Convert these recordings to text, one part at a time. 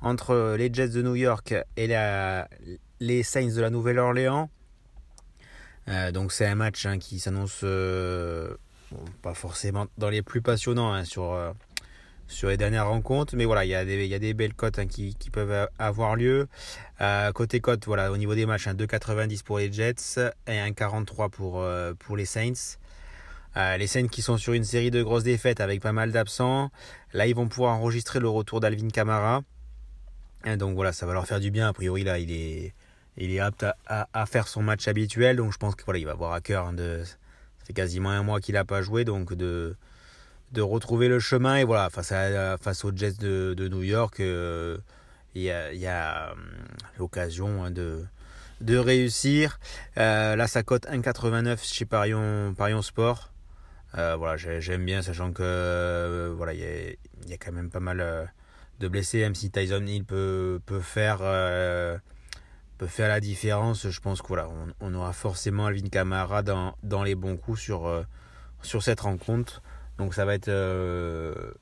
entre les Jets de New York et les Saints de la Nouvelle-Orléans. Euh, donc c'est un match hein, qui s'annonce euh, pas forcément dans les plus passionnants hein, sur, euh, sur les dernières rencontres, mais voilà, il y y a des belles cotes hein, qui, qui, peuvent avoir lieu. Côté cote, voilà, au niveau des matchs, 2,90 pour les Jets et 1,43 pour, pour les Saints. Les Saints qui sont sur une série de grosses défaites avec pas mal d'absents. Là, ils vont pouvoir enregistrer le retour d'Alvin Kamara. Donc voilà, ça va leur faire du bien. A priori, là, il est, il est apte à, à, faire son match habituel. Donc je pense qu'il voilà, il va avoir à cœur de. Ça fait quasiment un mois qu'il n'a pas joué. Donc de, de retrouver le chemin. Et voilà, face, à, face aux Jets de, de New York, euh, il y a, y a hum, l'occasion hein, de de réussir. Euh, là, ça cote 1,89 chez Parion, Parion Sport. Euh, voilà, j'aime bien, sachant que voilà, il y, y a, quand même pas mal de blessés, même si Tyson Hill peut, euh, faire la différence. Je pense que voilà, aura forcément Alvin Kamara dans, dans les bons coups sur euh, cette rencontre. Donc ça va être euh,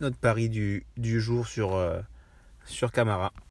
notre pari du, du jour sur sur Kamara.